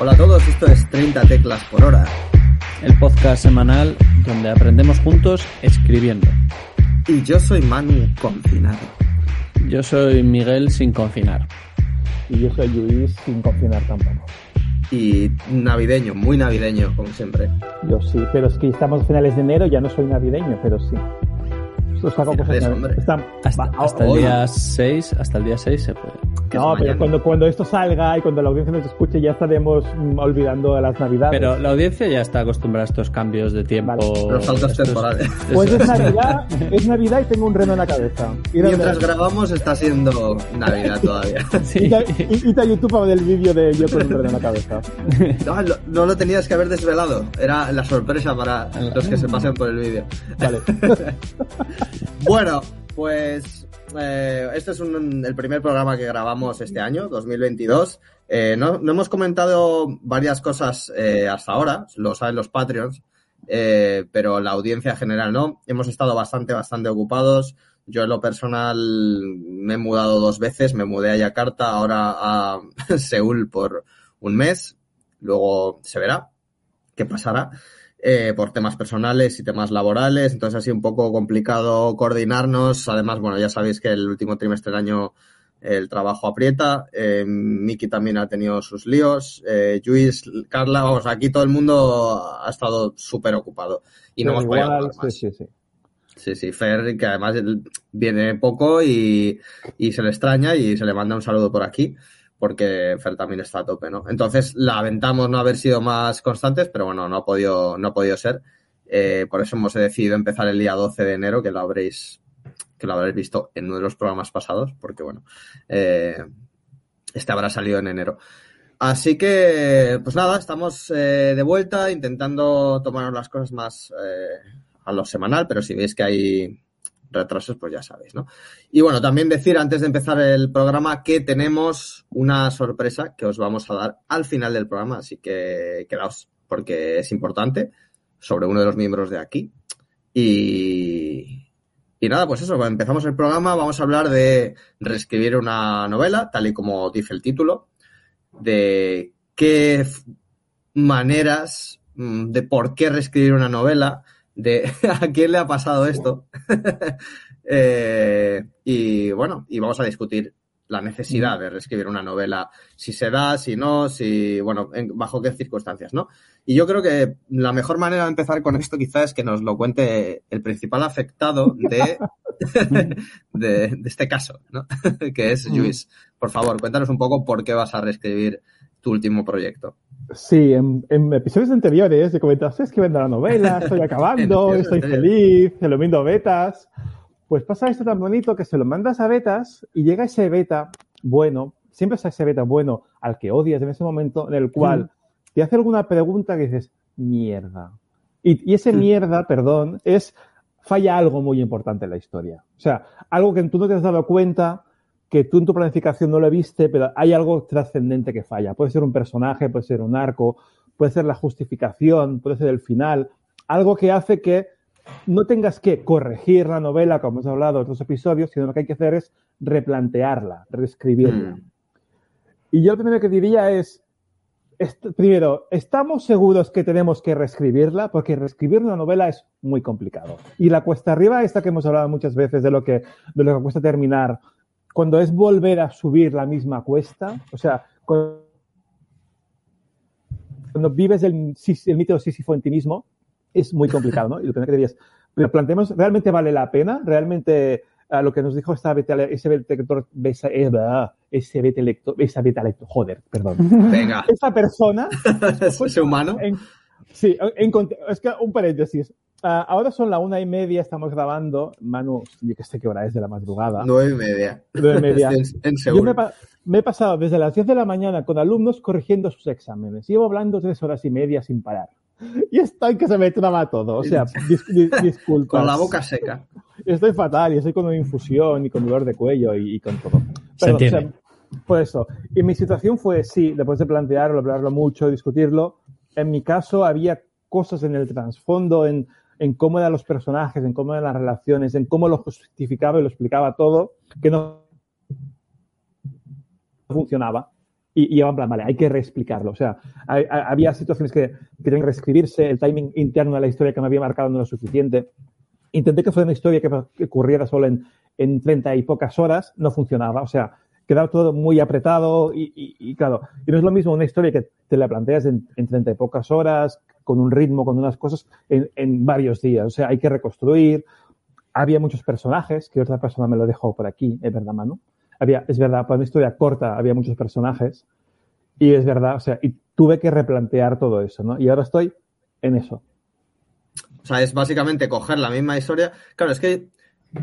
Hola a todos, esto es 30 teclas por hora. El podcast semanal donde aprendemos juntos escribiendo. Y yo soy Manu Confinado. Yo soy Miguel sin confinar. Y yo soy Luis sin confinar tampoco. Y navideño, muy navideño, como siempre. Yo sí, pero es que estamos a finales de enero, ya no soy navideño, pero sí. Os hago cosas Finales, navi- hombre. Están- Hasta, va, hasta el día 6, hasta el día 6 se puede. Que es No, pero cuando, cuando esto salga y cuando la audiencia nos escuche ya estaremos mm, olvidando las navidades. Pero la audiencia ya está acostumbrada a estos cambios de tiempo. Vale. Los saltos estos- temporales. Pues es Navidad, es Navidad y tengo un reno en la cabeza. Ir a- Mientras grabamos está siendo Navidad todavía. Sí. A, a YouTube ver el vídeo de yo con un reno en la cabeza. No, lo- no lo tenías que haber desvelado. Era la sorpresa para los que se pasen por el vídeo. Vale. Bueno, pues eh, este es un- el primer programa que grabamos este año, 2022. Eh, no, no hemos comentado varias cosas eh, hasta ahora, lo saben los Patreons, eh, pero la audiencia general no. Hemos estado bastante, bastante ocupados. Yo en lo personal me he mudado dos veces, me mudé a Yakarta, ahora a Seúl por un mes, luego se verá qué pasará eh, por temas personales y temas laborales, entonces ha sido un poco complicado coordinarnos. Además, bueno, ya sabéis que el último trimestre del año el trabajo aprieta, eh, Miki también ha tenido sus líos, eh, Luis, Carla, vamos, aquí todo el mundo ha estado súper ocupado y no hemos podido hablar sí, más. sí, sí. Sí, sí, Fer, que además viene poco y, y se le extraña y se le manda un saludo por aquí, porque Fer también está a tope, ¿no? Entonces lamentamos no haber sido más constantes, pero bueno, no ha podido, no ha podido ser. Eh, por eso hemos decidido empezar el día 12 de enero, que lo habréis, que lo habréis visto en uno de los programas pasados, porque bueno, eh, este habrá salido en enero. Así que, pues nada, estamos eh, de vuelta intentando tomar las cosas más eh, a lo semanal, pero si veis que hay retrasos, pues ya sabéis, ¿no? Y bueno, también decir antes de empezar el programa que tenemos una sorpresa que os vamos a dar al final del programa, así que quedaos porque es importante sobre uno de los miembros de aquí. Y, y nada, pues eso, empezamos el programa, vamos a hablar de reescribir una novela, tal y como dice el título, de qué maneras, mm, de por qué reescribir una novela, de a quién le ha pasado esto. Eh, y bueno, y vamos a discutir la necesidad de reescribir una novela, si se da, si no, si, bueno, en- bajo qué circunstancias, ¿no? Y yo creo que la mejor manera de empezar con esto quizás es que nos lo cuente el principal afectado de, de, de este caso, ¿no? que es Luis. Por favor, cuéntanos un poco por qué vas a reescribir tu último proyecto. Sí, en, en episodios anteriores he comentado, estoy escribiendo la novela, estoy acabando, estoy feliz, se lo mando betas. Pues pasa esto tan bonito que se lo mandas a betas y llega ese beta bueno, siempre es ese beta bueno al que odias en ese momento en el cual te hace alguna pregunta que dices, mierda. Y, y ese mierda, perdón, es falla algo muy importante en la historia. O sea, algo que tú no te has dado cuenta, que tú en tu planificación no lo viste, pero hay algo trascendente que falla. Puede ser un personaje, puede ser un arco, puede ser la justificación, puede ser el final, algo que hace que no tengas que corregir la novela, como hemos hablado en otros episodios, sino lo que hay que hacer es replantearla, reescribirla. Mm. Y yo lo primero que diría es, est- primero, ¿estamos seguros que tenemos que reescribirla? Porque reescribir una novela es muy complicado. Y la cuesta arriba, esta que hemos hablado muchas veces de lo que, de lo que cuesta terminar, cuando es volver a subir la misma cuesta, o sea, cu- cuando vives el, mito de Sísifo en ti mismo, es muy complicado, ¿no? Y lo primero que dirías, pero planteemos, ¿realmente vale la pena? ¿Realmente a lo que nos dijo esta beta, ese beta lector, esa, eh, ese beta lector, esa beta lector, joder, perdón. Venga, Esa persona, ese humano. en- sí, en, es que un paréntesis. Ah, ahora son la una y media, estamos grabando. Manu, yo que sé qué hora es de la madrugada. Nueve y media. Nueve y media. En, en Yo me, me he pasado desde las 10 de la mañana con alumnos corrigiendo sus exámenes. Llevo hablando tres horas y media sin parar. Y estoy que se me traba todo. O sea, dis- dis- disculpas. Con la boca seca. Estoy fatal y estoy con una infusión y con dolor de cuello y, y con todo. Se entiende. por eso. Y mi situación fue, sí, después de plantearlo, hablarlo mucho, discutirlo, en mi caso había cosas en el trasfondo, en, en cómo eran los personajes, en cómo eran las relaciones, en cómo lo justificaba y lo explicaba todo, que no funcionaba. Y, y en plan, vale, hay que reexplicarlo. O sea, hay- hay- había situaciones que, que tenían que reescribirse, el timing interno de la historia que me había marcado no era suficiente. Intenté que fuera una historia que, que ocurriera solo en, en 30 y pocas horas, no funcionaba. O sea, quedaba todo muy apretado y, y- y claro, y no es lo mismo una historia que te la planteas en, en 30 y pocas horas, con un ritmo, con unas cosas, en, en varios días. O sea, hay que reconstruir. Había muchos personajes, que otra persona me lo dejó por aquí, es verdad, Manu. Había, es verdad, para una historia corta había muchos personajes. Y es verdad, o sea, y tuve que replantear todo eso, ¿no? Y ahora estoy en eso. O sea, es básicamente coger la misma historia. Claro, es que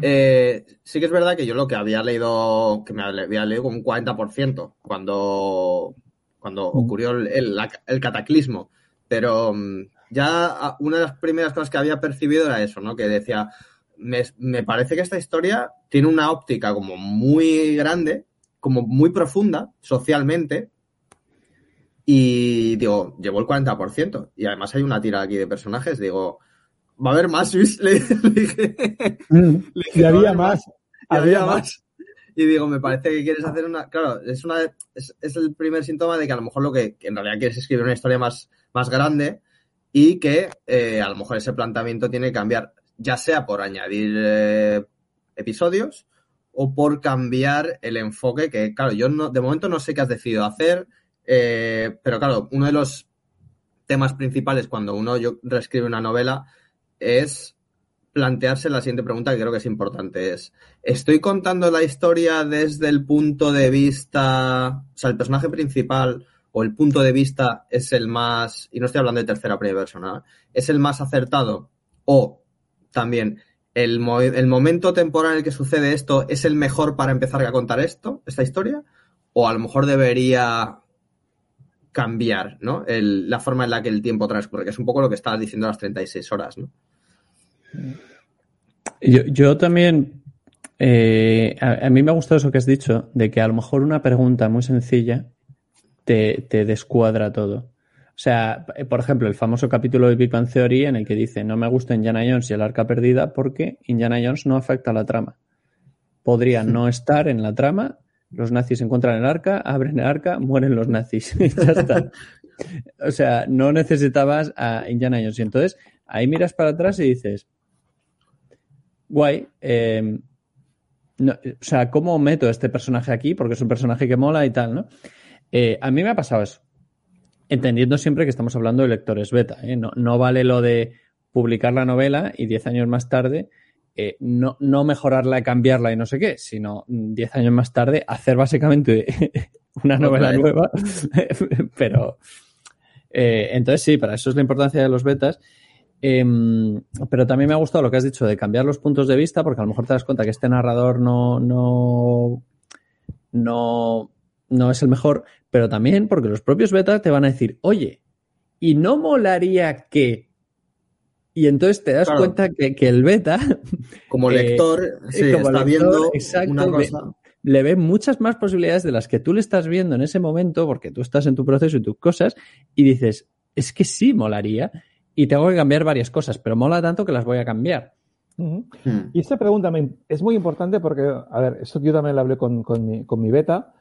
eh, sí que es verdad que yo lo que había leído, que me había leído como un 40% cuando, cuando Mm. ocurrió el, el- el cataclismo. Pero mm, ya ah, una de las primeras cosas que había percibido era eso, ¿no? Que decía, me, me parece que esta historia tiene una óptica como muy grande, como muy profunda socialmente. Y digo, llevo el 40%. Y además hay una tira aquí de personajes. Digo, va a haber más, Luis. Le, dije, le dije, Y "Va a había más. y había más. Y digo, me parece que quieres hacer una. Claro, es una es, es el primer síntoma de que a lo mejor lo que, que en realidad quieres es escribir una historia más, más grande y que eh, a lo mejor ese planteamiento tiene que cambiar, ya sea por añadir eh, episodios o por cambiar el enfoque, que claro, yo no, de momento no sé qué has decidido hacer, eh, pero claro, uno de los temas principales cuando uno yo reescribe una novela es plantearse la siguiente pregunta que creo que es importante es ¿estoy contando la historia desde el punto de vista, o sea, el personaje principal o el punto de vista es el más, y no estoy hablando de tercera persona, es el más acertado o también el, el momento temporal en el que sucede esto es el mejor para empezar a contar esto, esta historia, o a lo mejor debería cambiar, ¿no? La forma en la que el tiempo transcurre, que es un poco lo que estabas diciendo las 36 horas, ¿no? Yo, yo también, eh, a mí me ha gustado eso que has dicho, de que a lo mejor una pregunta muy sencilla te, te descuadra todo. O sea, p- por ejemplo, el famoso capítulo de Big Bang Theory en el que dice no me gusta Indiana Jones y el arca perdida porque Indiana Jones no afecta a la trama. Podría no estar en la trama, los nazis encuentran el arca, abren el arca, mueren los nazis. Y ya está. O sea, no necesitabas a Indiana Jones. Y entonces ahí miras para atrás y dices, guay. eh, no, o sea, ¿cómo meto a este personaje aquí? Porque es un personaje que mola y tal, ¿no? Eh, a mí me ha pasado eso. Entendiendo siempre que estamos hablando de lectores beta. ¿eh? No, no vale lo de publicar la novela y 10 años más tarde eh, no, no mejorarla, cambiarla y no sé qué, sino mm, 10 años más tarde hacer básicamente una novela nueva. Pero entonces sí, para eso es la importancia de los betas. Em, pero también me ha gustado lo que has dicho de cambiar los puntos de vista, porque a lo mejor te das cuenta que este narrador no, no, no, no es el mejor, pero también porque los propios betas te van a decir, oye, ¿y no molaría que? Y entonces te das Claro. cuenta que, que el beta Como Eh, lector, sí, como está lector, viendo exacto, una cosa. le ve muchas más posibilidades de las que tú le estás viendo en ese momento, porque tú estás en tu proceso y tus cosas, y dices, es que sí molaría, y tengo que cambiar varias cosas, pero mola tanto que las voy a cambiar. Hmm. Y esta pregunta es muy importante porque, a ver, eso yo también lo hablé con, con mi, con mi beta.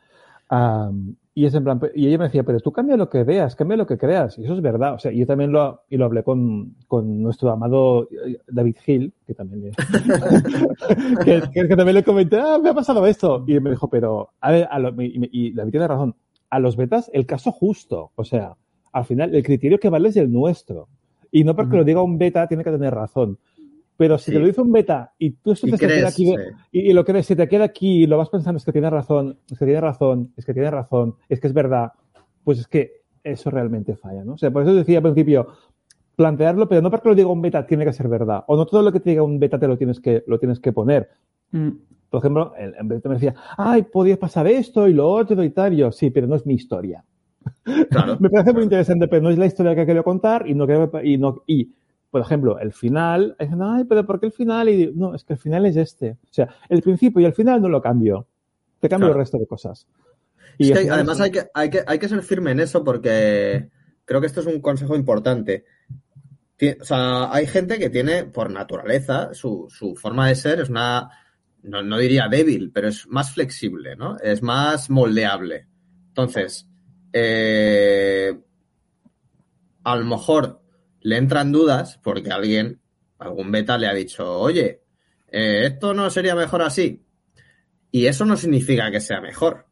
Am, y es en plan, y ella me decía, pero tú cambia lo que veas, cambia lo que creas. Y eso es verdad. O sea, yo también lo, y lo hablé con, con nuestro amado eh, David Hill, que también le, que, que- que también le comenté, ah, me ha pasado esto. Y me dijo, pero, a ver, a lo- y, y David tiene razón. A los betas, el caso justo. O sea, al final, el criterio que vale es el nuestro. Y no porque lo diga un beta tiene que tener razón. Pero si Sí. te lo dice un beta y tú esto Y te se queda crees, aquí de- sí. y, y lo crees, si te queda aquí y lo vas pensando, es que tiene razón, es que tiene razón, es que tiene razón, es que es verdad, pues es que eso realmente falla, ¿no? O sea, por eso decía al principio, plantearlo, pero no porque lo diga un beta tiene que ser verdad, o no todo lo que te diga un beta te lo tienes que, lo tienes que poner. Por ejemplo, el, el beta me decía, ay, podía pasar esto y lo otro y tal, y yo, sí, pero no es mi historia. Claro. Me parece muy interesante, pero no es la historia que quiero contar y no quiero, y no, y, por ejemplo, el final, dicen, ay, pero ¿por qué el final? Y digo, no, es que el final es este. O sea, el principio y el final no lo cambio. Te cambio Claro. el resto de cosas. Es al que además es- hay que, hay, que, hay que ser firme en eso porque creo que esto es un consejo importante. O sea, hay gente que tiene por naturaleza su, su forma de ser es una, no, no diría débil, pero es más flexible, ¿no? Es más moldeable. Entonces, eh, a lo mejor le entran dudas porque alguien, algún beta le ha dicho, oye, eh, esto no sería mejor así. Y eso no significa que sea mejor.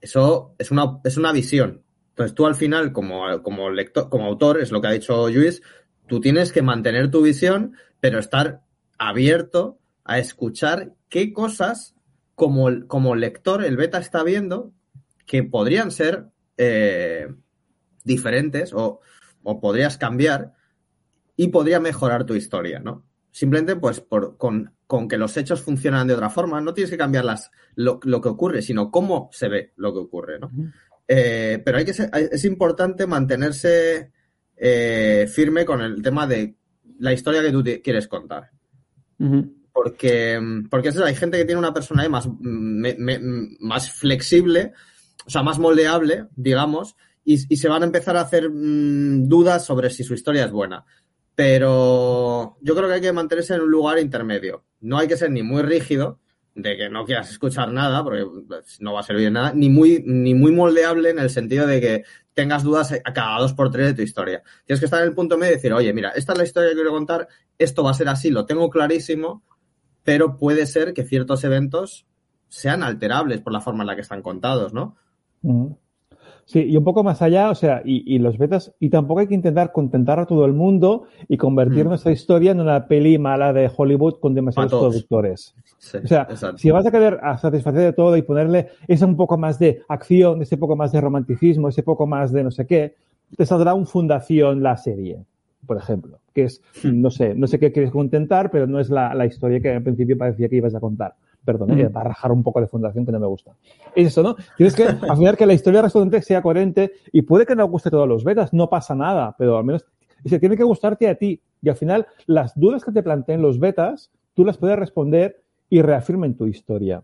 Eso es una, es una visión. Entonces tú al final, como, como lector, como autor, es lo que ha dicho Luis, tú tienes que mantener tu visión, pero estar abierto a escuchar qué cosas como, como lector el beta está viendo que podrían ser eh, diferentes o, o, podrías cambiar y podría mejorar tu historia, ¿no? Simplemente pues por, con, con, que los hechos funcionan de otra forma, no tienes que cambiar las, lo, lo, que ocurre, sino cómo se ve lo que ocurre, ¿no? Uh -huh. eh, pero hay que ser, es importante mantenerse eh, firme con el tema de la historia que tú quieres contar. Uh -huh. Porque, porque hay gente que tiene una personalidad más, me, me, más flexible, o sea, más moldeable, digamos, y, se van a empezar a hacer mmm, dudas sobre si su historia es buena. Pero yo creo que hay que mantenerse en un lugar intermedio. No hay que ser ni muy rígido, de que no quieras escuchar nada, porque no va a servir de nada, ni muy, ni muy moldeable en el sentido de que tengas dudas a cada dos por tres de tu historia. Tienes que estar en el punto medio y decir, oye, mira, esta es la historia que quiero contar, esto va a ser así, lo tengo clarísimo, pero puede ser que ciertos eventos sean alterables por la forma en la que están contados, ¿no? Sí, y un poco más allá, o sea, y, y, los betas, y tampoco hay que intentar contentar a todo el mundo y convertir mm. nuestra historia en una peli mala de Hollywood con demasiados productores. Sí, o sea, exacto. si vas a querer a satisfacer de todo y ponerle ese un poco más de acción, ese poco más de romanticismo, ese poco más de no sé qué, te saldrá un fundación la serie, por ejemplo, que es, Hmm. no sé, no sé qué quieres contentar, pero no es la, la historia que al principio parecía que ibas a contar perdón, eh, para rajar un poco de fundación que no me gusta. Es eso, ¿no? Tienes que hacer que la historia respondente sea coherente y puede que no guste a todos los betas, no pasa nada, pero al menos se tiene que gustarte a ti. Y al final, las dudas que te planteen los betas, tú las puedes responder y reafirmen tu historia.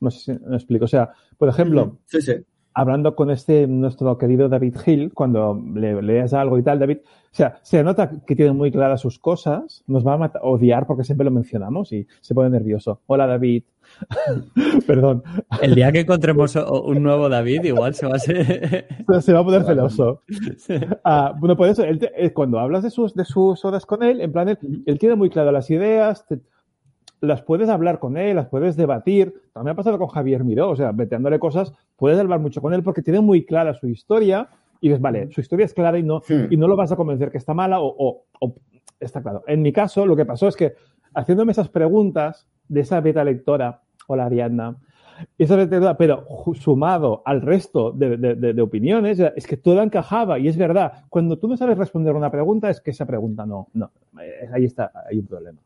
No sé si me explico. O sea, por ejemplo, sí, sí. Hablando con este nuestro querido David Hill, cuando le lees algo y tal, David, o sea, se nota que tiene muy claras sus cosas, nos va a odiar porque siempre lo mencionamos y se pone nervioso. Hola David. Perdón. El día que encontremos un nuevo David, igual se va a ser... se va a poner celoso. Uh, bueno, por eso, él te, cuando hablas de sus, de sus horas con él, en plan, él, él tiene muy claras las ideas, te, las puedes hablar con él, las puedes debatir. También ha pasado con Javier Miró, o sea, veteándole cosas, puedes hablar mucho con él porque tiene muy clara su historia y dices, vale, su historia es clara y no, sí. y no lo vas a convencer que está mala o, o, o, está claro. En mi caso, lo que pasó es que haciéndome esas preguntas de esa beta lectora, hola Ariadna, esa beta lectora, pero sumado al resto de, de, de, de, opiniones, es que todo encajaba y es verdad. Cuando tú no sabes responder una pregunta, es que esa pregunta no, no, ahí está, hay un problema.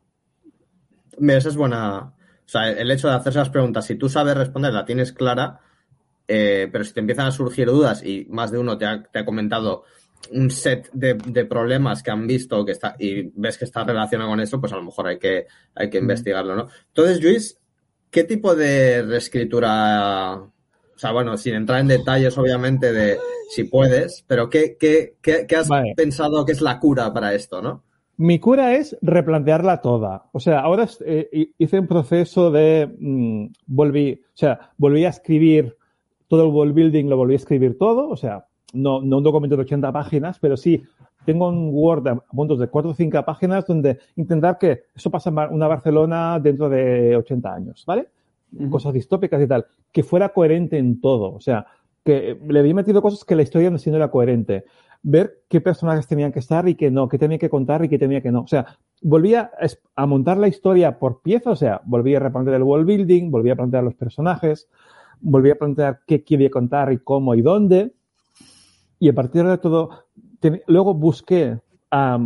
Esa es buena. O sea, el hecho de hacer esas preguntas, si tú sabes responder, la tienes clara, eh, pero si te empiezan a surgir dudas y más de uno te ha, te ha comentado un set de, de, problemas que han visto que está y ves que está relacionado con eso, pues a lo mejor hay que, hay que investigarlo, ¿no? Entonces, Luis, ¿qué tipo de reescritura, o sea, bueno, sin entrar en detalles, obviamente, de si puedes, pero qué, qué, qué, qué has vale. pensado que es la cura para esto, ¿no? Mi cura es replantearla toda. O sea, ahora eh, hice un proceso de mmm, volví, o sea, volví a escribir todo el world building, lo volví a escribir todo, o sea, no, no un documento de 80 páginas, pero sí tengo un Word a puntos de 4 o 5 páginas donde intentar que eso pasa en una Barcelona dentro de 80 años, ¿vale? Uh -huh. Cosas distópicas y tal, que fuera coherente en todo, o sea, que le había metido cosas que la historia no, no era coherente ver qué personajes tenían que estar y qué no, qué tenía que contar y qué tenía que no. O sea, volvía a montar la historia por pieza, o sea, volvía a replantear el world building, volvía a plantear los personajes, volvía a plantear qué quería contar y cómo y dónde. Y a partir de todo, luego busqué la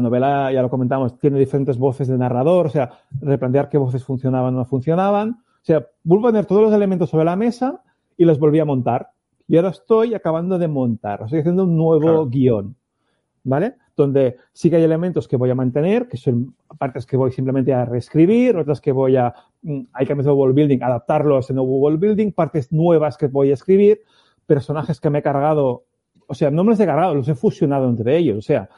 novela, ya lo comentamos, tiene diferentes voces de narrador, o sea, replantear qué voces funcionaban o no funcionaban. O sea, vuelvo a poner todos los elementos sobre la mesa y los volví a montar y ahora estoy acabando de montar, estoy haciendo un nuevo claro. guion, ¿vale? Donde sí que hay elementos que voy a mantener, que son partes que voy simplemente a reescribir, otras que voy a, mm, hay cambios de world building, adaptarlo a ese nuevo world building, partes nuevas que voy a escribir, personajes que me he cargado, o sea, no me los he cargado, los he fusionado entre ellos, o sea,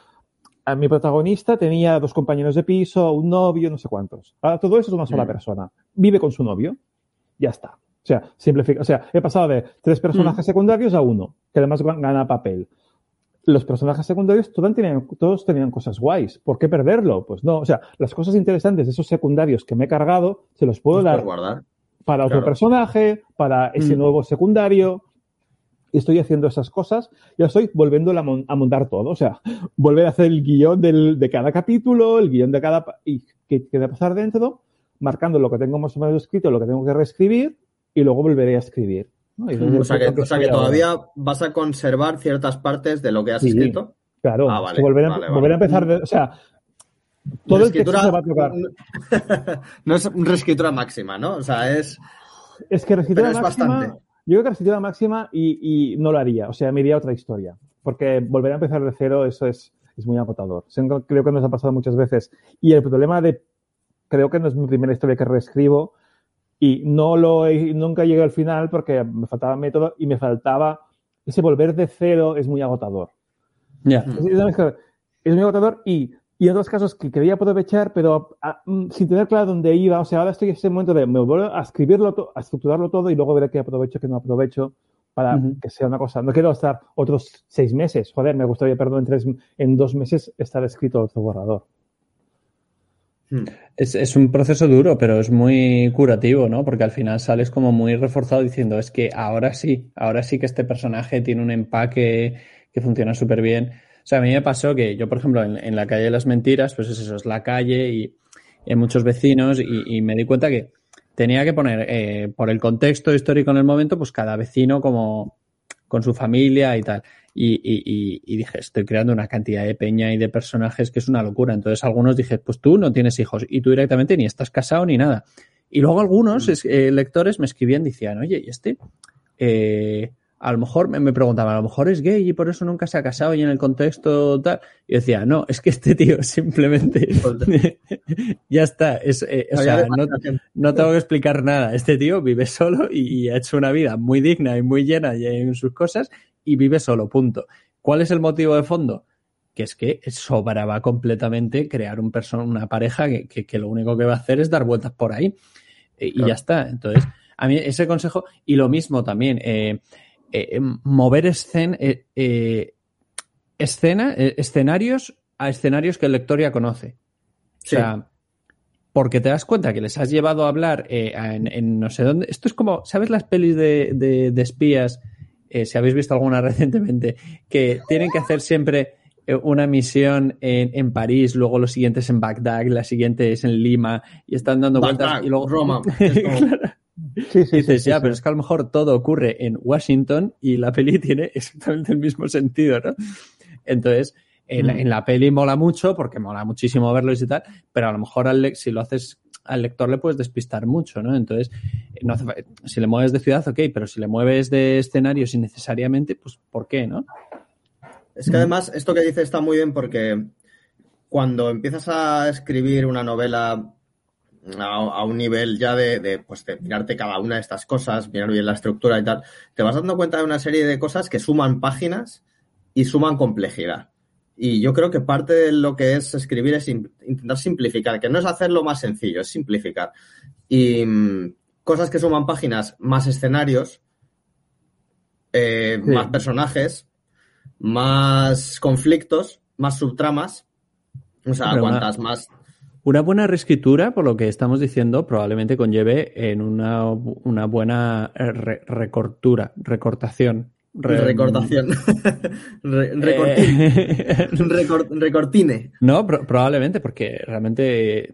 a mi protagonista tenía dos compañeros de piso, un novio, no sé cuántos. Ahora todo eso es una sola mm. persona. Vive con su novio, ya está. O sea, simplifica, o sea, he pasado de tres personajes secundarios a uno, que además gan- gana papel. Los personajes secundarios todos tenían, todos tenían cosas guays. ¿Por qué perderlo? Pues no. O sea, las cosas interesantes de esos secundarios que me he cargado, se los puedo Los dar guardar. para otro Claro. personaje, para ese Mm. nuevo secundario. Estoy haciendo esas cosas y ahora estoy volviendo a, mon- a montar todo. O sea, volver a hacer el guion del- de cada capítulo, el guion de cada... y va a pasar dentro, marcando lo que tengo más o menos escrito, lo que tengo que reescribir y luego volveré a escribir. el O sea que, o sea ahora. todavía vas a conservar ciertas partes de lo que has Sí. escrito. Claro, Ah, vale, volver, a, vale, vale. volver a empezar de... O sea, todo el texto se va a tocar. no es reescritura máxima, ¿no? O sea, es. Es que reescritura Pero es máxima. bastante. Yo creo que reescritura máxima y, y no lo haría. O sea, me iría a otra historia. Porque volver a empezar de cero, eso es, es muy agotador. Creo que nos ha pasado muchas veces. Y el problema de. Creo que no es mi primera historia que reescribo. Y no lo he- nunca llegué al final porque me faltaba método y me faltaba. Ese volver de cero es muy agotador. Ya. Es, muy agotador y, y en otros casos que quería aprovechar, pero ah, mm, sin tener claro dónde iba. O sea, ahora estoy en ese momento de me vuelvo a escribirlo, to- a estructurarlo todo y luego veré qué aprovecho, qué no aprovecho para Ujú. que sea una cosa. No quiero estar otros seis meses. Joder, me gustaría, perdón, en, tres, en dos meses estar escrito otro borrador. Hmm. Es, es un proceso duro, pero es muy curativo, ¿no? Porque al final sales como muy reforzado diciendo, es que ahora sí, ahora sí que este personaje tiene un empaque que funciona súper bien. O sea, a mí me pasó que yo, por ejemplo, en, la calle de las mentiras, pues es eso, es la calle y, y hay muchos vecinos y, y me di cuenta que tenía que poner, eh, por el contexto histórico en el momento, pues cada vecino como con su familia y tal. Y, y- y- dije, estoy creando una cantidad de peña y de personajes que es una locura. Entonces algunos dije, pues tú no tienes hijos y tú directamente ni estás casado ni nada. Y luego algunos es- eh, lectores me escribían, decían, oye, ¿y este? Eh, a lo mejor me, me preguntaban, a lo mejor es gay y por eso nunca se ha casado y en el contexto tal. Y yo decía, no, es que este tío simplemente ya está. Es, eh, o sea, no, no tengo que explicar nada. Este tío vive solo y, y ha hecho una vida muy digna y muy llena y en sus cosas y vive solo, punto. ¿Cuál es el motivo de fondo? Que es que sobraba completamente crear un una pareja que, que- que lo único que va a hacer es dar vueltas por ahí. Eh, y ya está. Entonces, a mí ese consejo, y lo mismo también, eh, eh, mover escen, escena, escenarios a escenarios que el lector ya conoce. O sea, porque te das cuenta que les has llevado a hablar eh, en, en no sé dónde. Esto es como, ¿sabes las pelis de, de- de espías? Eh, si habéis visto alguna recientemente, que tienen que hacer siempre eh, una misión en, en París, luego lo siguiente es en Bagdad, la siguiente es en Lima, y están dando vueltas y luego. Roma. Claro. Sí, sí, Y dices, sí, ya, sí, pero sí. es que a lo mejor todo ocurre en Washington y la peli tiene exactamente el mismo sentido, ¿no? Entonces, en, la, Mm. en la peli mola mucho porque mola muchísimo verlo y tal, pero a lo mejor al le- si lo haces al lector le puedes despistar mucho, ¿no? Entonces, no hace si le mueves de ciudad, ok, pero si le mueves de escenarios innecesariamente, pues ¿por qué, no? Es que además esto que dice está muy bien porque cuando empiezas a escribir una novela a, a un nivel ya de, de, pues de mirarte cada una de estas cosas, mirar bien la estructura y tal, te vas dando cuenta de una serie de cosas que suman páginas y suman complejidad. Y yo creo que parte de lo que es escribir es in- intentar simplificar, que no es hacerlo más sencillo, es simplificar. Y mm, cosas que suman páginas, más escenarios, eh, Sí. más personajes, más conflictos, más subtramas. O sea, Pero una- cuantas más. Una buena reescritura, por lo que estamos diciendo, probablemente conlleve en una, una buena eh, re- recortura, recortación. Re- Recortación. Re- Eh, recor- recortine. no, pro- probablemente, porque realmente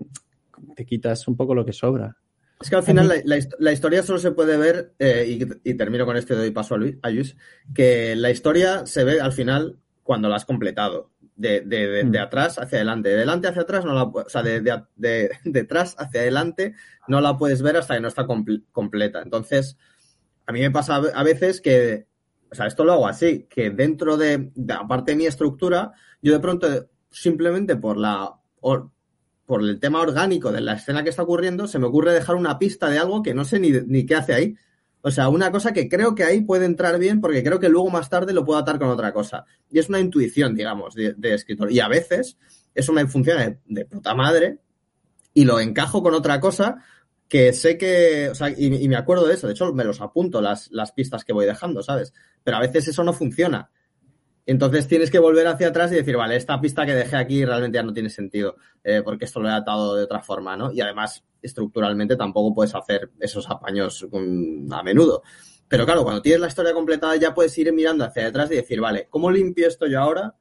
te quitas un poco lo que sobra. Es que al final la, la hist- la historia solo se puede ver, eh, y, y termino con esto y doy paso a Luis, a Luis, que la historia se ve al final cuando la has completado. De, de, de, de atrás hacia adelante. De delante hacia atrás no la o sea, de, atrás hacia adelante no la puedes ver hasta que no está comple- completa. Entonces, a mí me pasa a veces que, o sea, esto lo hago así, que dentro de, aparte de mi estructura, yo de pronto, simplemente por la, or- por el tema orgánico de la escena que está ocurriendo, se me ocurre dejar una pista de algo que no sé ni, qué hace ahí. O sea, una cosa que creo que ahí puede entrar bien porque creo que luego más tarde lo puedo atar con otra cosa. Y es una intuición, digamos, de, escritor. Y a veces es una función de, de puta madre y lo encajo con otra cosa que sé que, o sea, y, me acuerdo de eso, de hecho me los apunto las, las pistas que voy dejando, ¿sabes? Pero a veces eso no funciona. Entonces tienes que volver hacia atrás y decir, vale, esta pista que dejé aquí realmente ya no tiene sentido, eh, porque esto lo he atado de otra forma, ¿no? Y además, estructuralmente tampoco puedes hacer esos apaños mm, a menudo. Pero claro, cuando tienes la historia completada ya puedes ir mirando hacia atrás y decir, vale, ¿cómo limpio esto yo ahora?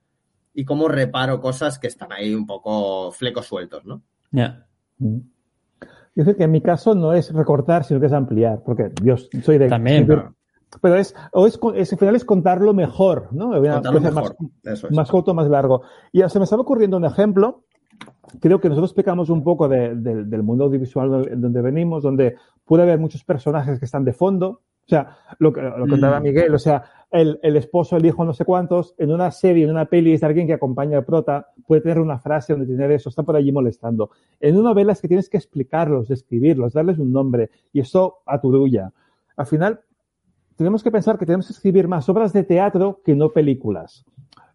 Y cómo reparo cosas que están ahí un poco flecos sueltos, ¿no? Ya. Mm. Yo sé que en mi caso no es recortar, sino que es ampliar, porque yo soy de... También, pero- pero es, o es, es, al final es contarlo mejor, ¿no? Contarlo mejor. Más, Eso es. más corto, más largo. Y se me estaba ocurriendo un ejemplo. Creo que nosotros pecamos un poco de- de- del mundo audiovisual donde venimos, donde puede haber muchos personajes que están de fondo. O sea, lo que lo que contaba Mm. Miguel, o sea, el, el esposo, el hijo, no sé cuántos, en una serie, en una peli, es alguien que acompaña al prota, puede tener una frase donde tener eso, está por allí molestando. En una novela es que tienes que explicarlos, describirlos, darles un nombre, y eso aturulla. Al final, tenemos que pensar que tenemos que escribir más obras de teatro que no películas.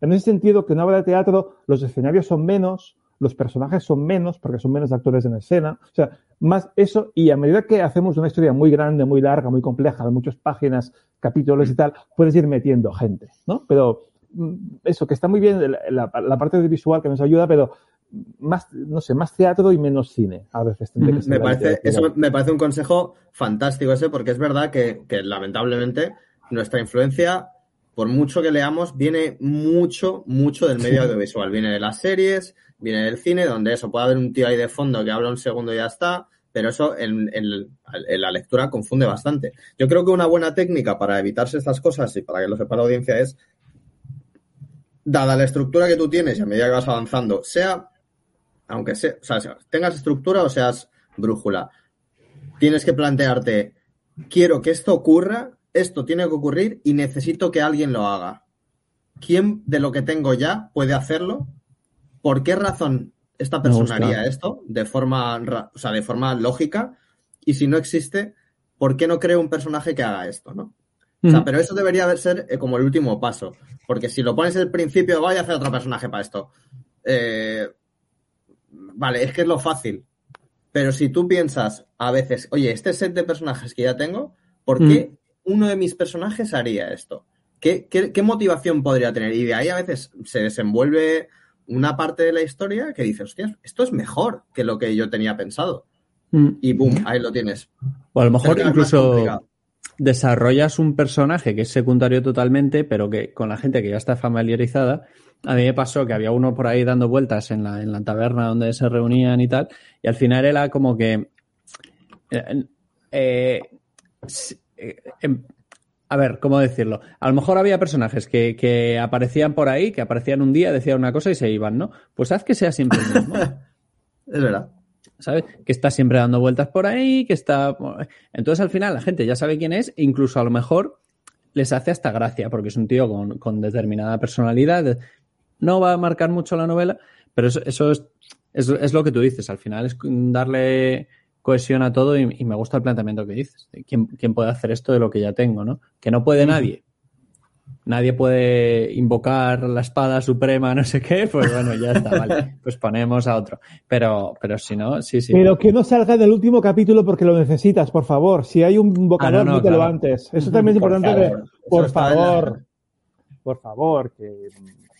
En ese sentido, que en una obra de teatro los escenarios son menos, los personajes son menos, porque son menos actores en escena. O sea, más eso, y a medida que hacemos una historia muy grande, muy larga, muy compleja, de muchas páginas, capítulos y tal, puedes ir metiendo gente, ¿no? Pero mm, eso, que está muy bien la, parte visual que nos ayuda, pero más, no sé, más teatro y menos cine. A veces que Me parece, eso me parece un consejo fantástico ese, porque es verdad que, que lamentablemente nuestra influencia, por mucho que leamos, viene mucho, mucho del medio audiovisual. Viene de las series, viene del cine, donde eso puede haber un tío ahí de fondo que habla un segundo y ya está, pero eso en, en- en la lectura confunde bastante. Yo creo que una buena técnica para evitarse estas cosas y para que lo sepa la audiencia es, dada la estructura que tú tienes y a medida que vas avanzando, sea aunque sea, o sea, sea- tengas estructura o seas brújula, tienes que plantearte, quiero que esto ocurra, esto tiene que ocurrir y necesito que alguien lo haga. ¿Quién de lo que tengo ya puede hacerlo? ¿Por qué razón esta persona haría esto de forma, o sea, de forma lógica? Y si no existe, ¿por qué no creo un personaje que haga esto, no? O sea, pero eso debería de ser eh, como el último paso. Porque si lo pones al principio, voy a hacer otro personaje para esto. Eh, vale, es que es lo fácil. Pero si tú piensas a veces, oye, este set de personajes que ya tengo, ¿por qué uno de mis personajes haría esto? ¿Qué, qué, qué motivación podría tener? Y de ahí a veces se desenvuelve una parte de la historia que dices, hostias, esto es mejor que lo que yo tenía pensado. Mm. Y boom, ahí lo tienes. O a lo mejor incluso desarrollas un personaje que es secundario totalmente, pero que con la gente que ya está familiarizada. A mí me pasó que había uno por ahí dando vueltas en la, en la taberna donde se reunían y tal, y al final era como que. eh, eh, eh, em, a ver, ¿cómo decirlo? A lo mejor había personajes que, que aparecían por ahí, que aparecían un día, decían una cosa y se iban, ¿no? Pues haz que sea siempre el mismo. Es verdad. ¿sabes? Que está siempre dando vueltas por ahí, que está... Entonces al final la gente ya sabe quién es, incluso a lo mejor les hace hasta gracia, porque es un tío con, con determinada personalidad. No va a marcar mucho la novela, pero eso, eso es, es, es lo que tú dices. Al final es darle cohesión a todo y, y me gusta el planteamiento que dices. ¿Quién, ¿Quién puede hacer esto de lo que ya tengo, no? Que no puede nadie. Nadie puede invocar la espada suprema, no sé qué, pues bueno, ya está, vale. Pues ponemos a otro. Pero, pero si no, sí, sí. Pero que no salga en el último capítulo porque lo necesitas, por favor. Si hay un invocador, Ah, no, no, no, te lo antes. Eso también es Por importante. por la- favor. Por favor, que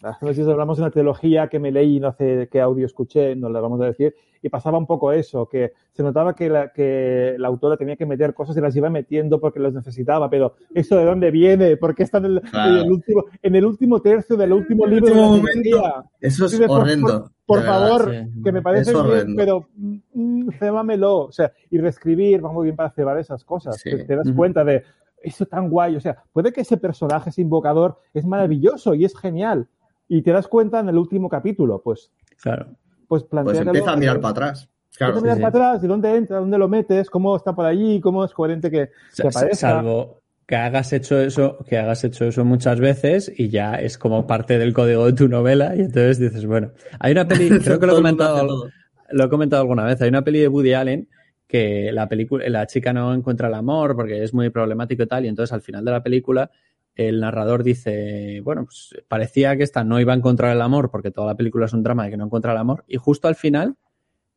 hace unos días hablamos de una trilogía que me leí y no sé qué audio escuché, no le vamos a decir, y pasaba un poco eso, que se notaba que la, que la autora tenía que meter cosas y las iba metiendo porque las necesitaba, pero ¿eso de dónde viene? ¿Por qué está en el, Claro. en el último, en el último tercio del último libro de la último trilogía? momento. Eso es por- horrendo. Por de verdad. favor, sí. que me parece bien, pero mm, cébamelo. O sea, y reescribir va muy bien para cebar esas cosas. Sí. Te, te das cuenta de eso tan guay. O sea, puede que ese personaje, ese invocador, es maravilloso y es genial. Y te das cuenta en el último capítulo, pues, Claro. pues Pues empieza a mirar para atrás. Claro. Empieza a mirar sí, para atrás, de dónde entra, dónde lo metes, cómo está por allí, cómo es coherente que, que aparezca. Salvo que hagas hecho eso, que hagas hecho eso muchas veces y ya es como parte del código de tu novela y entonces dices, bueno, hay una peli, creo que lo he comentado, lo he comentado alguna vez, hay una peli de Woody Allen que la película, la chica no encuentra el amor porque es muy problemático y tal, y entonces al final de la película el narrador dice, bueno, pues parecía que esta no iba a encontrar el amor porque toda la película es un drama de que no encuentra el amor, y justo al final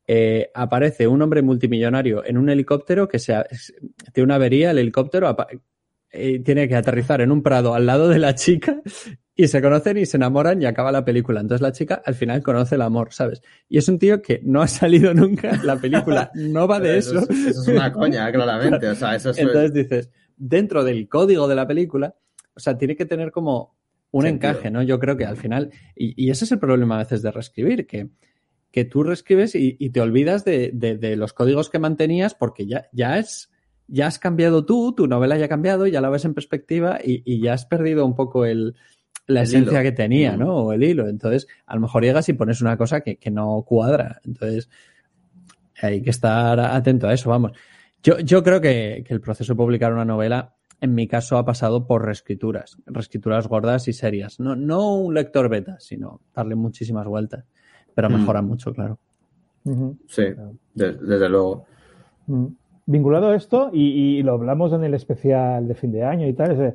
eh, aparece un hombre multimillonario en un helicóptero que se, tiene una avería, el helicóptero eh, tiene que aterrizar en un prado al lado de la chica y se conocen y se enamoran y acaba la película. Entonces la chica al final conoce el amor, ¿sabes? Y es un tío que no ha salido nunca, la película no va de eso. Eso es, eso es una coña, claramente. O sea, eso es... Entonces dices, dentro del código de la película, o sea, tiene que tener como un Sentido. encaje, ¿no? Yo creo que al final, y, y ese es el problema a veces de reescribir, que, que tú reescribes y, y te olvidas de, de- de los códigos que mantenías porque ya, ya es, ya has cambiado tú, tu novela ya ha cambiado, ya la ves en perspectiva y, y ya has perdido un poco el, la esencia que tenía. ¿no? O el hilo. Entonces, a lo mejor llegas y pones una cosa que, que no cuadra. Entonces, hay que estar atento a eso, vamos. Yo, yo creo que, que el proceso de publicar una novela, en mi caso, ha pasado por reescrituras, reescrituras gordas y serias. No, no un lector beta, sino darle muchísimas vueltas. Pero Mm. mejora mucho, claro. Sí, de- desde luego. Mm. Vinculado a esto, y, y lo hablamos en el especial de fin de año y tal, es de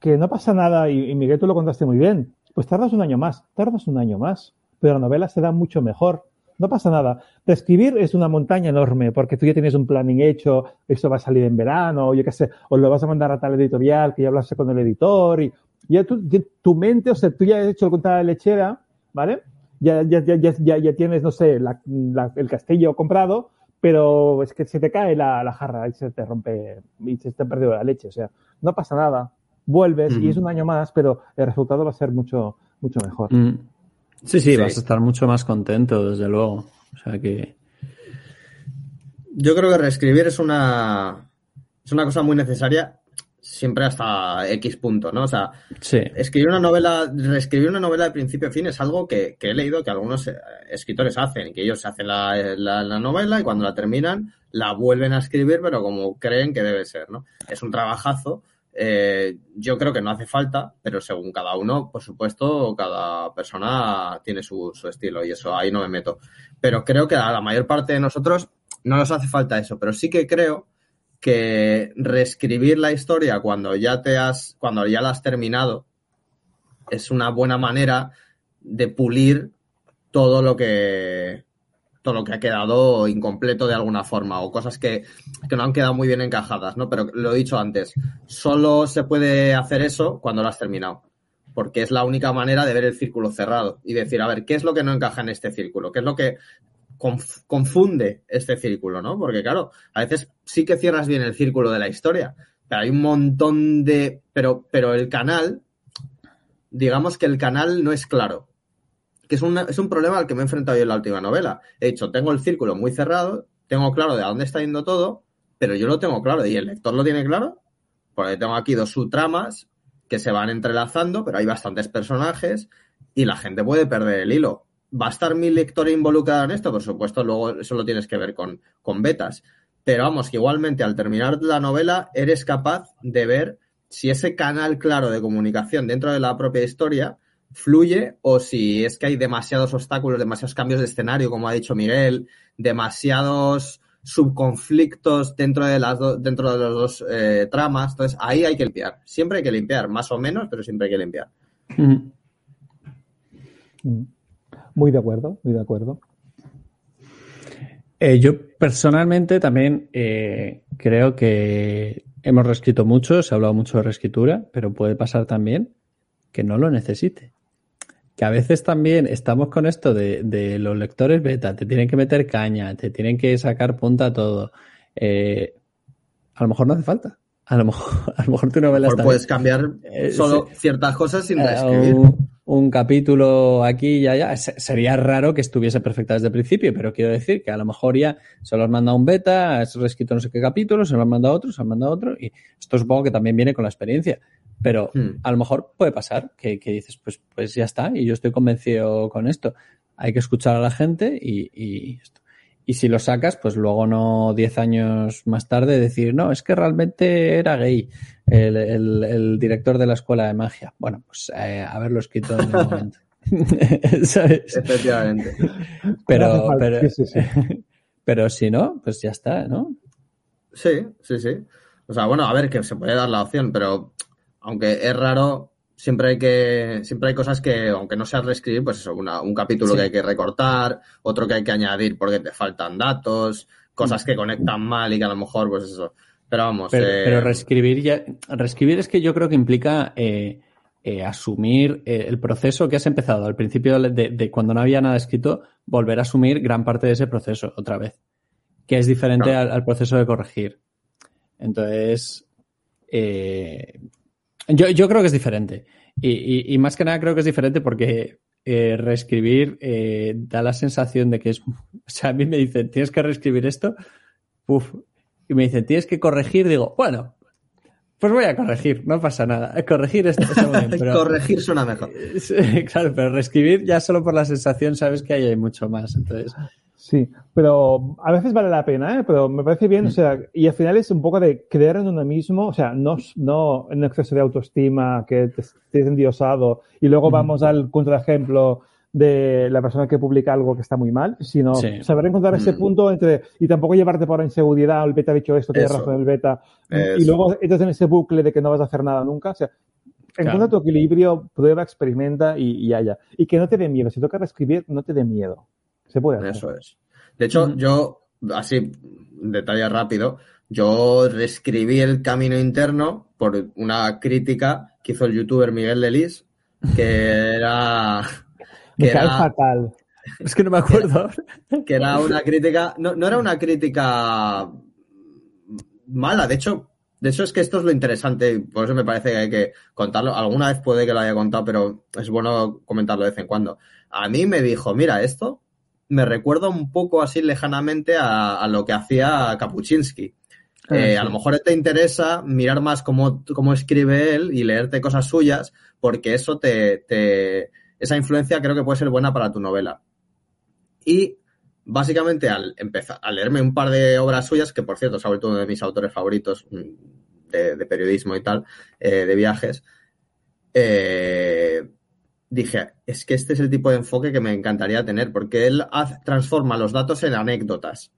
que no pasa nada, y, y Miguel tú lo contaste muy bien, pues tardas un año más, tardas un año más, pero la novela se da mucho mejor. No pasa nada. Escribir es una montaña enorme, porque tú ya tienes un planning hecho, esto va a salir en verano, o yo qué sé, o lo vas a mandar a tal editorial que ya hablaste con el editor, y ya tu mente, o sea, tú ya has hecho el contada de lechera, ¿vale? Ya, ya, ya, ya, ya, ya tienes, no sé, la- la- el castillo comprado, pero es que se te cae la, la jarra y se te rompe y se te ha perdido la leche. O sea, no pasa nada. Vuelves y es un año más, pero el resultado va a ser mucho, mucho mejor. Mm. Sí, sí, Sí. vas a estar mucho más contento, desde luego. O sea que. Yo creo que reescribir es una, es una cosa muy necesaria siempre hasta X punto, ¿no? O sea, Sí. escribir una novela, reescribir una novela de principio a fin es algo que, que he leído que algunos eh, escritores hacen, que ellos hacen la, la- la novela y cuando la terminan la vuelven a escribir, pero como creen que debe ser, ¿no? Es un trabajazo. Eh, yo creo que no hace falta, pero según cada uno, por supuesto, cada persona tiene su, su estilo y eso ahí no me meto. Pero creo que a la mayor parte de nosotros no nos hace falta eso, pero sí que creo que reescribir la historia cuando ya te has, cuando ya la has terminado, es una buena manera de pulir todo lo que todo lo que ha quedado incompleto de alguna forma o cosas que, que no han quedado muy bien encajadas, ¿no? Pero lo he dicho antes, solo se puede hacer eso cuando lo has terminado, porque es la única manera de ver el círculo cerrado y decir, a ver, ¿qué es lo que no encaja en este círculo? ¿Qué es lo que conf- confunde este círculo, ¿no? Porque claro, a veces sí que cierras bien el círculo de la historia, pero hay un montón de... Pero, pero el canal, digamos que el canal no es claro. Que es, es un problema al que me he enfrentado yo en la última novela. He dicho, tengo el círculo muy cerrado, tengo claro de a dónde está yendo todo, pero yo lo tengo claro. ¿Y el lector lo tiene claro? Porque tengo aquí dos subtramas que se van entrelazando, pero hay bastantes personajes y la gente puede perder el hilo. ¿Va a estar mi lector involucrado en esto? Por supuesto, luego eso lo tienes que ver con, con betas. Pero vamos, que igualmente al terminar la novela eres capaz de ver si ese canal claro de comunicación dentro de la propia historia fluye o si es que hay demasiados obstáculos, demasiados cambios de escenario, como ha dicho Miguel, demasiados subconflictos dentro de las do- dentro de los dos eh, tramas. Entonces ahí hay que limpiar. Siempre hay que limpiar, más o menos, pero siempre hay que limpiar. Mm. Muy de acuerdo, muy de acuerdo. Eh, yo personalmente también eh, creo que hemos reescrito mucho, se ha hablado mucho de reescritura, pero puede pasar también que no lo necesite. Que a veces también estamos con esto de, de los lectores beta, te tienen que meter caña, te tienen que sacar punta a todo. Eh, a lo mejor no hace falta. A lo mejor, a lo mejor tu novela está puedes cambiar Eh, solo ciertas cosas sin eh, reescribir. un, un capítulo aquí y allá. Se- Sería raro que estuviese perfecta desde el principio, pero quiero decir que a lo mejor ya se lo has mandado un beta, has reescrito no sé qué capítulo, se lo han mandado otro, se lo han mandado otro, y esto supongo que también viene con la experiencia. Pero Hmm. a lo mejor puede pasar que, que dices, pues, pues ya está, y yo estoy convencido con esto. Hay que escuchar a la gente y, y esto. Y si lo sacas, pues luego no 10 años más tarde decir, no, es que realmente era gay el, el- el director de la escuela de magia. Bueno, pues eh, haberlo escrito en el momento. ¿Sabes? Efectivamente. Pero, pero, Sí, sí, sí. pero si no, pues ya está, ¿no? Sí, sí, sí. O sea, bueno, a ver, que se puede dar la opción, pero aunque es raro, siempre hay que, siempre hay cosas que, aunque no sea reescribir, pues eso, una- un capítulo Sí. que hay que recortar, otro que hay que añadir porque te faltan datos, cosas que conectan mal y que a lo mejor, pues eso. Pero vamos, Pero, eh, pero reescribir ya. Reescribir es que yo creo que implica eh, eh, asumir el proceso que has empezado al principio de, de cuando no había nada escrito, volver a asumir gran parte de ese proceso otra vez. Que es diferente Claro. al, al proceso de corregir. Entonces. eh, yo, yo creo que es diferente. Y, y- y más que nada creo que es diferente porque eh, reescribir eh, da la sensación de que es. O sea, a mí me dicen, tienes que reescribir esto. Uf, y me dicen, tienes que corregir, digo, bueno, pues voy a corregir, no pasa nada. Corregir está, está muy bien, pero... corregir suena mejor. Claro, pero reescribir ya solo por la sensación sabes que ahí hay mucho más. Entonces, Sí, pero a veces vale la pena, ¿eh? Pero me parece bien, o sea, y al final es un poco de creer en uno mismo, o sea, no, no en exceso de autoestima, que te estés endiosado, y luego Ujú. vamos al contraejemplo de la persona que publica algo que está muy mal, sino Sí. saber encontrar ese Mm. punto entre, y tampoco llevarte por la inseguridad, el beta ha dicho esto, tienes razón el beta, y luego entras en ese bucle de que no vas a hacer nada nunca, o sea, encuentra Claro. tu equilibrio, prueba, experimenta y, y haya. Y que no te dé miedo, si toca reescribir, no te dé miedo. Se puede hacer. Eso es. De hecho, yo, así, detalle rápido, yo reescribí el camino interno por una crítica que hizo el youtuber Miguel Delis, que era, que era, fatal. es que no me acuerdo. ahora. que era una crítica, no, no era una crítica mala, de hecho, de hecho es que esto es lo interesante, y por eso me parece que hay que contarlo. Alguna vez puede que lo haya contado, pero es bueno comentarlo de vez en cuando. A mí me dijo, mira, esto me recuerda un poco así lejanamente a, a lo que hacía Kapuczynski. Ah, Eh, sí. A lo mejor te interesa mirar más cómo, cómo escribe él y leerte cosas suyas, porque eso te, te, esa influencia creo que puede ser buena para tu novela. Y básicamente al empezar a leerme un par de obras suyas, que por cierto vuelto uno de mis autores favoritos mm, de, de periodismo y tal, eh, de viajes, eh, dije, es que este es el tipo de enfoque que me encantaría tener, porque él transforma los datos en anécdotas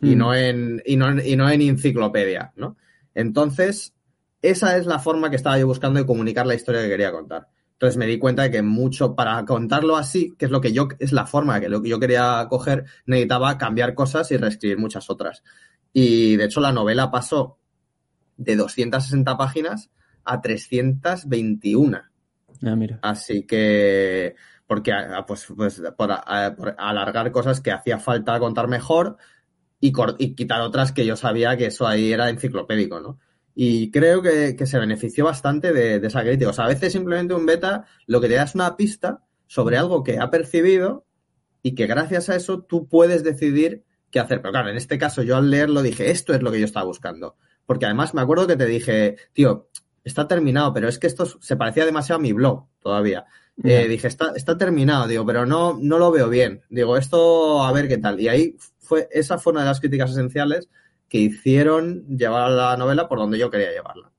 y Mm. no en, y no, y no en enciclopedia, ¿no? Entonces, esa es la forma que estaba yo buscando de comunicar la historia que quería contar. Entonces me di cuenta de que mucho, para contarlo así, que es lo que yo, es la forma que lo que yo quería coger, necesitaba cambiar cosas y reescribir muchas otras. Y de hecho la novela pasó de 260 páginas a 321. Ah. Así que, porque ah, pues, pues por, ah, alargar cosas que hacía falta contar mejor y, y quitar otras que yo sabía que eso ahí era enciclopédico, ¿no? Y creo que, que se benefició bastante de, de esa crítica. O sea, a veces simplemente un beta lo que te da es una pista sobre algo que ha percibido y que gracias a eso tú puedes decidir qué hacer. Pero claro, en este caso yo al leerlo dije, esto es lo que yo estaba buscando. Porque además me acuerdo que te dije, tío, está terminado, pero es que esto se parecía demasiado a mi blog todavía. Eh, dije, está, está terminado, digo, pero no, no lo veo bien. Digo, esto a ver qué tal. Y ahí fue, esa fue una de las críticas esenciales que hicieron llevar la novela por donde yo quería llevarla.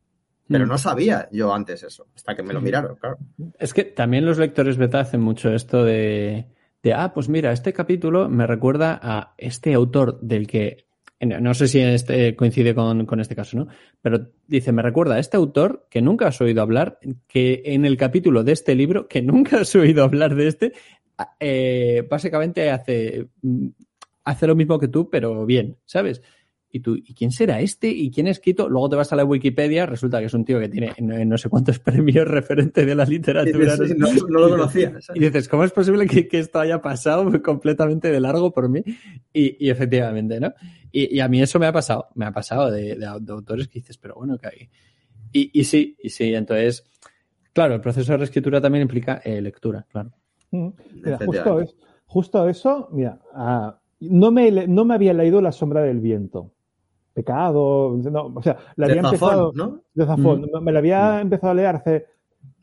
Pero Mm. no sabía yo antes eso, hasta que me lo miraron, claro. Es que también los lectores beta hacen mucho esto de, de, ah, pues mira, este capítulo me recuerda a este autor del que, no sé si este coincide con, con este caso, ¿no? Pero dice, me recuerda a este autor que nunca has oído hablar, que en el capítulo de este libro, que nunca has oído hablar de este, eh, básicamente hace, mm, hace lo mismo que tú, pero bien, ¿sabes? Y tú, ¿y quién será este? ¿Y quién ha escrito? Luego te vas a la Wikipedia, resulta que es un tío que tiene no, no sé cuántos premios referente de la literatura. Sí, sí, no, no lo conocía. Y dices, ¿cómo es posible que, que esto haya pasado completamente de largo por mí? Y, y efectivamente, ¿no? Y, y a mí eso me ha pasado, me ha pasado de, de- de autores que dices, pero bueno, que hay. Y, y sí, y sí, entonces, claro, el proceso de reescritura también implica eh, lectura, claro. Mm. Mira, justo, es- justo eso, mira, ah, no, me, no me había leído La sombra del viento. Pecado, no, o sea, la De había Zafón, empezado ¿no? de Zafón. Mm. Me- la había empezado a leer hace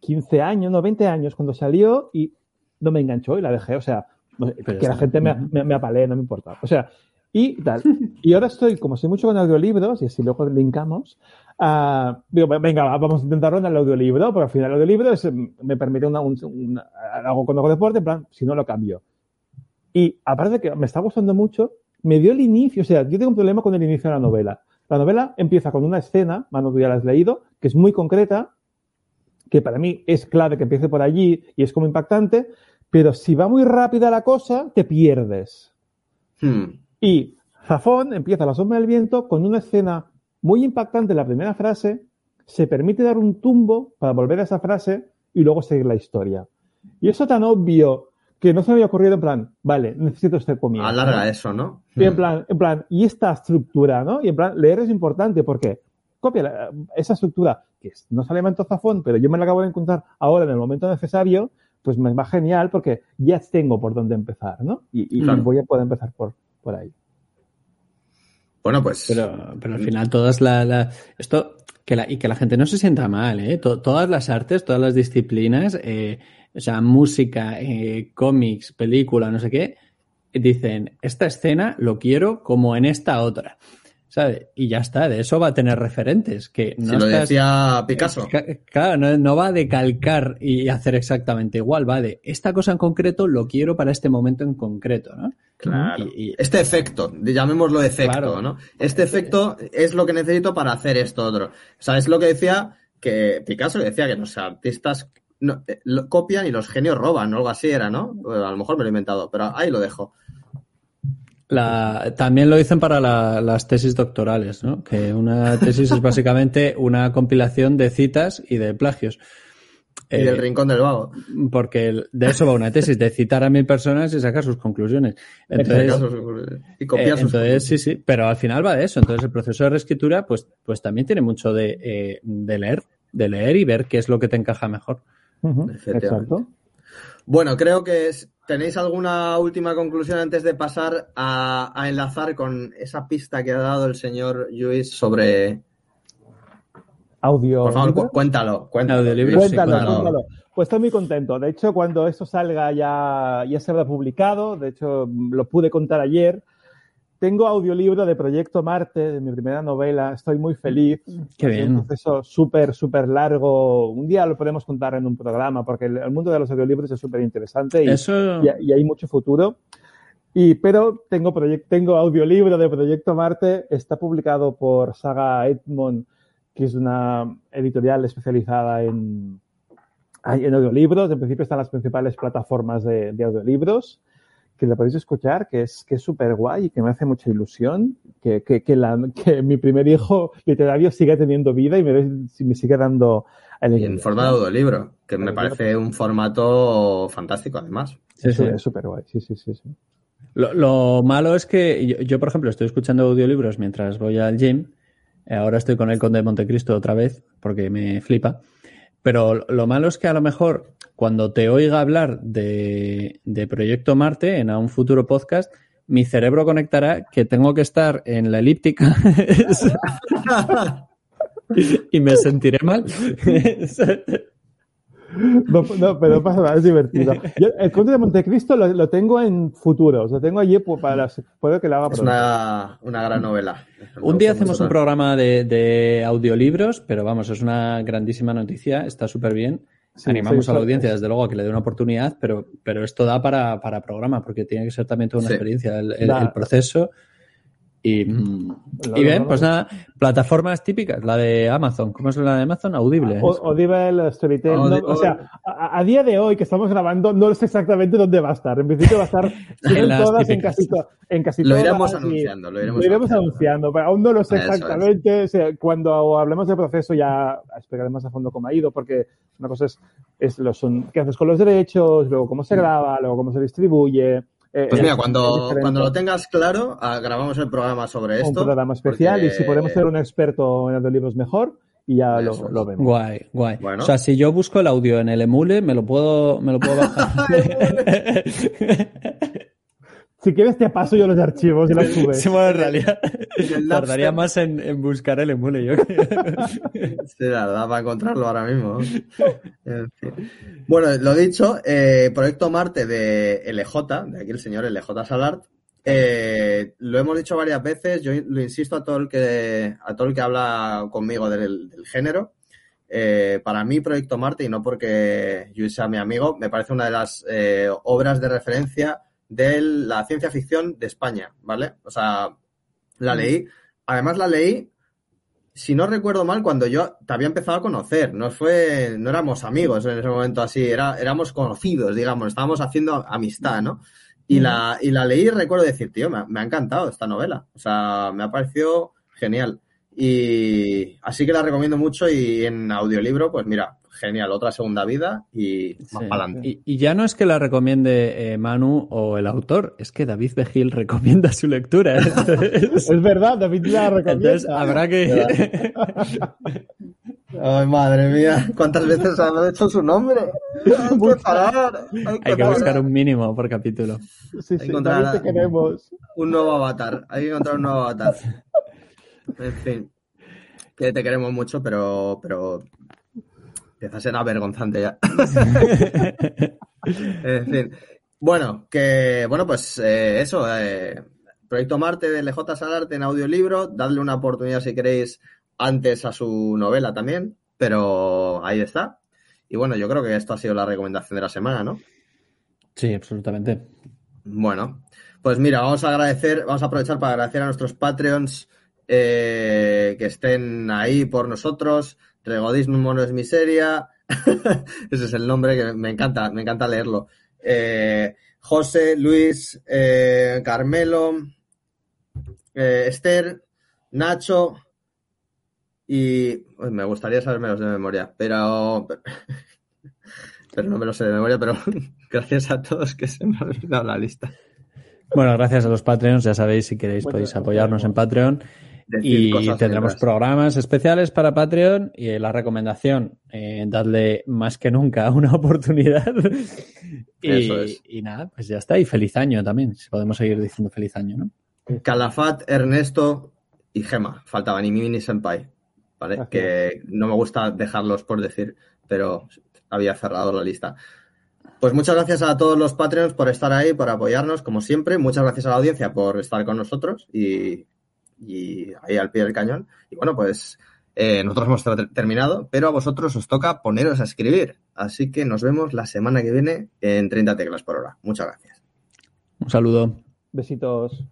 15 años, no, 20 años cuando salió y no me enganchó y la dejé. O sea, no que la gente me, me, me apalee, no me importa. O sea, y tal. Y ahora estoy, como sé mucho con audiolibros, y así luego linkamos, ah, digo, venga, va, vamos a intentarlo en el audiolibro, porque al final el audiolibro es, mm, me permite una, un, una- algo con algo de deporte, en plan, si no lo cambio. Y aparte de que me está gustando mucho, me dio el inicio, o sea, yo tengo un problema con el inicio de la novela. La novela empieza con una escena, Manu, tú ya la has leído, que es muy concreta, que para mí es clave que empiece por allí y es como impactante, pero si va muy rápida la cosa, te pierdes. Hmm. Y Zafón empieza La sombra del viento con una escena muy impactante en la primera frase, se permite dar un tumbo para volver a esa frase y luego seguir la historia. Y eso tan obvio que no se me había ocurrido en plan, vale, necesito este comienzo. Alarga eso, ¿no? Y en plan, en plan, y esta estructura, ¿no? Y en plan, leer es importante porque copia la- esa estructura, que es- no sale en Zafón, pero yo me la acabo de encontrar ahora en el momento necesario, pues me va genial porque ya tengo por dónde empezar, ¿no? Y, y Claro. voy a poder empezar por, por ahí. Bueno, pues. Pero, pero al final todas la, la- esto que la, y que la gente no se sienta mal, ¿eh? To- todas las artes, todas las disciplinas, eh, o sea, música, eh, cómics, película, no sé qué, dicen esta escena lo quiero como en esta otra, ¿sabes? Y ya está, de eso va a tener referentes que no si lo estás- decía Picasso. Ca- Claro, no, no va de calcar y hacer exactamente igual, va de esta cosa en concreto lo quiero para este momento en concreto, ¿no? Claro. Y- y- Este efecto, llamémoslo efecto, Claro. ¿no? Este efecto es lo que necesito para hacer esto otro. O sea, es lo que decía que Picasso decía que los artistas no, eh, lo copian y los genios roban, o algo así era, ¿no? Bueno, a lo mejor me lo he inventado, pero ahí lo dejo. La- también lo dicen para la- las tesis doctorales, ¿no? Que una tesis es básicamente una compilación de citas y de plagios. Y Eh, del rincón del vago. porque de eso va una tesis, de citar a mil personas y sacar sus conclusiones. Entonces, y copiar eh, sus entonces sí, sí, pero al final va de eso. Entonces el proceso de reescritura, pues, pues también tiene mucho de, eh, de leer, de leer y ver qué es lo que te encaja mejor. Efectivamente. Exacto. Bueno, creo que es- tenéis alguna última conclusión antes de pasar a, a enlazar con esa pista que ha dado el señor Lluís sobre. Audio. Por favor, cuéntalo, cuéntalo. Lluís, sí, Cuéntalo, cuéntalo. cuéntalo. Pues estoy muy contento. De hecho, cuando esto salga ya, ya se habrá publicado. De hecho, lo pude contar ayer. Tengo audiolibro de Proyecto Marte, de mi primera novela. Estoy muy feliz. Qué Es bien. un proceso súper, súper largo. Un día lo podemos contar en un programa, porque el, mundo de los audiolibros es súper interesante y, Eso, y, y hay mucho futuro. Y, pero tengo, tengo audiolibro de Proyecto Marte. Está publicado por Saga Edmond, que es una editorial especializada en, en audiolibros. En principio están las principales plataformas de, de audiolibros que la podéis escuchar, que es que es súper guay y que me hace mucha ilusión que, que, que, la, que mi primer hijo literario siga teniendo vida y me, me siga dando Y en alegría. forma de audiolibro, que me parece un formato fantástico, además. sí, Es sí. súper- es súper guay, sí, sí, sí. sí. Lo, lo malo es que yo, yo, por ejemplo, estoy escuchando audiolibros mientras voy al gym. Eh, Ahora estoy con el Conde de Montecristo otra vez porque me flipa. Pero lo malo es que a lo mejor cuando te oiga hablar de, de Proyecto Marte en a un futuro podcast, mi cerebro conectará que tengo que estar en la elíptica y me sentiré mal. No, no, pero pasa nada, es divertido. Yo, el Conde de Montecristo lo, lo tengo en futuros, lo tengo allí para las- puedo que lo haga Es pronto. una, una gran novela. Me Un día hacemos un programa de, de audiolibros, pero vamos, es una grandísima noticia, está súper bien. Sí, Animamos a la audiencia, desde luego, a que le dé una oportunidad, pero, pero esto da para, para programa, porque tiene que ser también toda una Sí. experiencia, el, el- Da. el proceso. Y, mm, Lo- y bien, pues nada, plataformas típicas, la de Amazon. ¿Cómo es la de Amazon? Audible. O- Audible, Storytel. Audi- no, o sea, a, a día de hoy que estamos grabando, no sé exactamente dónde va a estar. En principio va a estar En en todas, en típicas. casi, to- en casi Lo todas. iremos y- anunciando, lo iremos Lo iremos anunciando. anunciando, pero aún no lo sé Eso exactamente. O sea, cuando hablemos del proceso ya explicaremos a fondo cómo ha ido, porque una cosa es, es lo son, qué haces con los derechos, luego cómo se graba, luego cómo se distribuye. Eh, Pues es- mira, cuando, cuando lo tengas claro, ah, grabamos el programa sobre esto. un programa especial porque- y si podemos ser un experto en audiolibros mejor y ya lo, lo vemos. Guay, guay. Bueno. O sea, si yo busco el audio en el emule, me lo puedo, me lo puedo bajar. Si quieres te paso yo los archivos y los subes. Sí, bueno, en realidad tardaría más en, en buscar el emule, yo creo. Sí, la verdad, para encontrarlo ahora mismo. En fin. Bueno, lo dicho, eh, Proyecto Marte de LJ, de aquí el señor LJ Salart, eh, lo hemos dicho varias veces, yo lo insisto a todo el que, a todo el que habla conmigo del, del género. Eh, para mí, Proyecto Marte, y no porque yo sea mi amigo, me parece una de las eh, obras de referencia de la ciencia ficción de España, ¿vale? O sea, la leí, además la leí si no recuerdo mal, cuando yo te había empezado a conocer, no fue, no éramos amigos en ese momento así, era, éramos conocidos, digamos, estábamos haciendo amistad, ¿no? Y la, y la leí y recuerdo decir, tío, me me ha encantado esta novela. O sea, me ha parecido genial. Y así que la recomiendo mucho y en audiolibro, pues mira, genial, otra segunda vida y más Sí. para adelante. Y, y ya no es que la recomiende eh, Manu o el autor, es que David Begil recomienda su lectura. Entonces, Es verdad, David la recomienda. entonces habrá que... Ay, madre mía, ¿cuántas veces han hecho su nombre? Hay que parar. Hay que, Hay que parar. buscar un mínimo por capítulo. Sí, sí, encontrar te queremos. un nuevo avatar. Hay que encontrar un nuevo avatar. En fin, que te queremos mucho, pero, pero empieza a ser avergonzante ya. en fin. Bueno, que bueno, pues eh, eso. eh, Proyecto Marte de LJ Salarte en audiolibro. Dadle una oportunidad si queréis antes a su novela también. Pero ahí está. Y bueno, yo creo que esto ha sido la recomendación de la semana, ¿no? Sí, absolutamente. Bueno, pues mira, vamos a agradecer, vamos a aprovechar para agradecer a nuestros Patreons eh, que estén ahí por nosotros. Regodismo no es miseria. Ese es el nombre que me encanta, me encanta leerlo. Eh, José, Luis, eh, Carmelo, eh, Esther, Nacho y uy, me gustaría sabérmelos de memoria, pero pero no me lo sé de memoria, pero gracias a todos que se me ha olvidado la lista. Bueno, gracias a los Patreons, ya sabéis, si queréis podéis apoyarnos en Patreon. Decir Y cosas tendremos programas especiales para Patreon y la recomendación, eh, dadle más que nunca una oportunidad. y, Eso es. y nada, pues ya está. Y feliz año también, si podemos seguir diciendo feliz año, ¿no? Calafat, Ernesto y Gema. Faltaban, y Mimi ni Senpai. ¿Vale? Que no me gusta dejarlos por decir, pero había cerrado la lista. Pues muchas gracias a todos los Patreons por estar ahí, por apoyarnos, como siempre. Muchas gracias a la audiencia por estar con nosotros y, y ahí al pie del cañón. Y bueno, pues eh, nosotros hemos ter- terminado, pero a vosotros os toca poneros a escribir. Así que nos vemos la semana que viene en 30 teclas por hora. Muchas gracias. Un saludo. Besitos.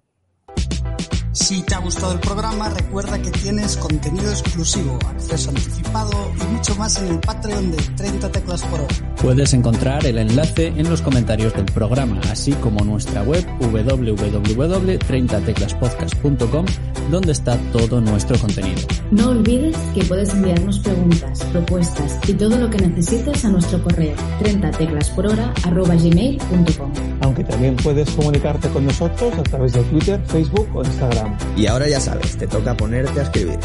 Si te ha gustado el programa, recuerda que tienes contenido exclusivo, acceso anticipado y mucho más en el Patreon de 30 teclas por hora. Puedes encontrar el enlace en los comentarios del programa, así como nuestra web www.30teclaspodcast.com, donde está todo nuestro contenido. No olvides que puedes enviarnos preguntas, propuestas y todo lo que necesites a nuestro correo 30 teclas por hora arroba gmail.com. Aunque también puedes comunicarte con nosotros a través de Twitter, Facebook o Y ahora ya sabes, te toca ponerte a escribir.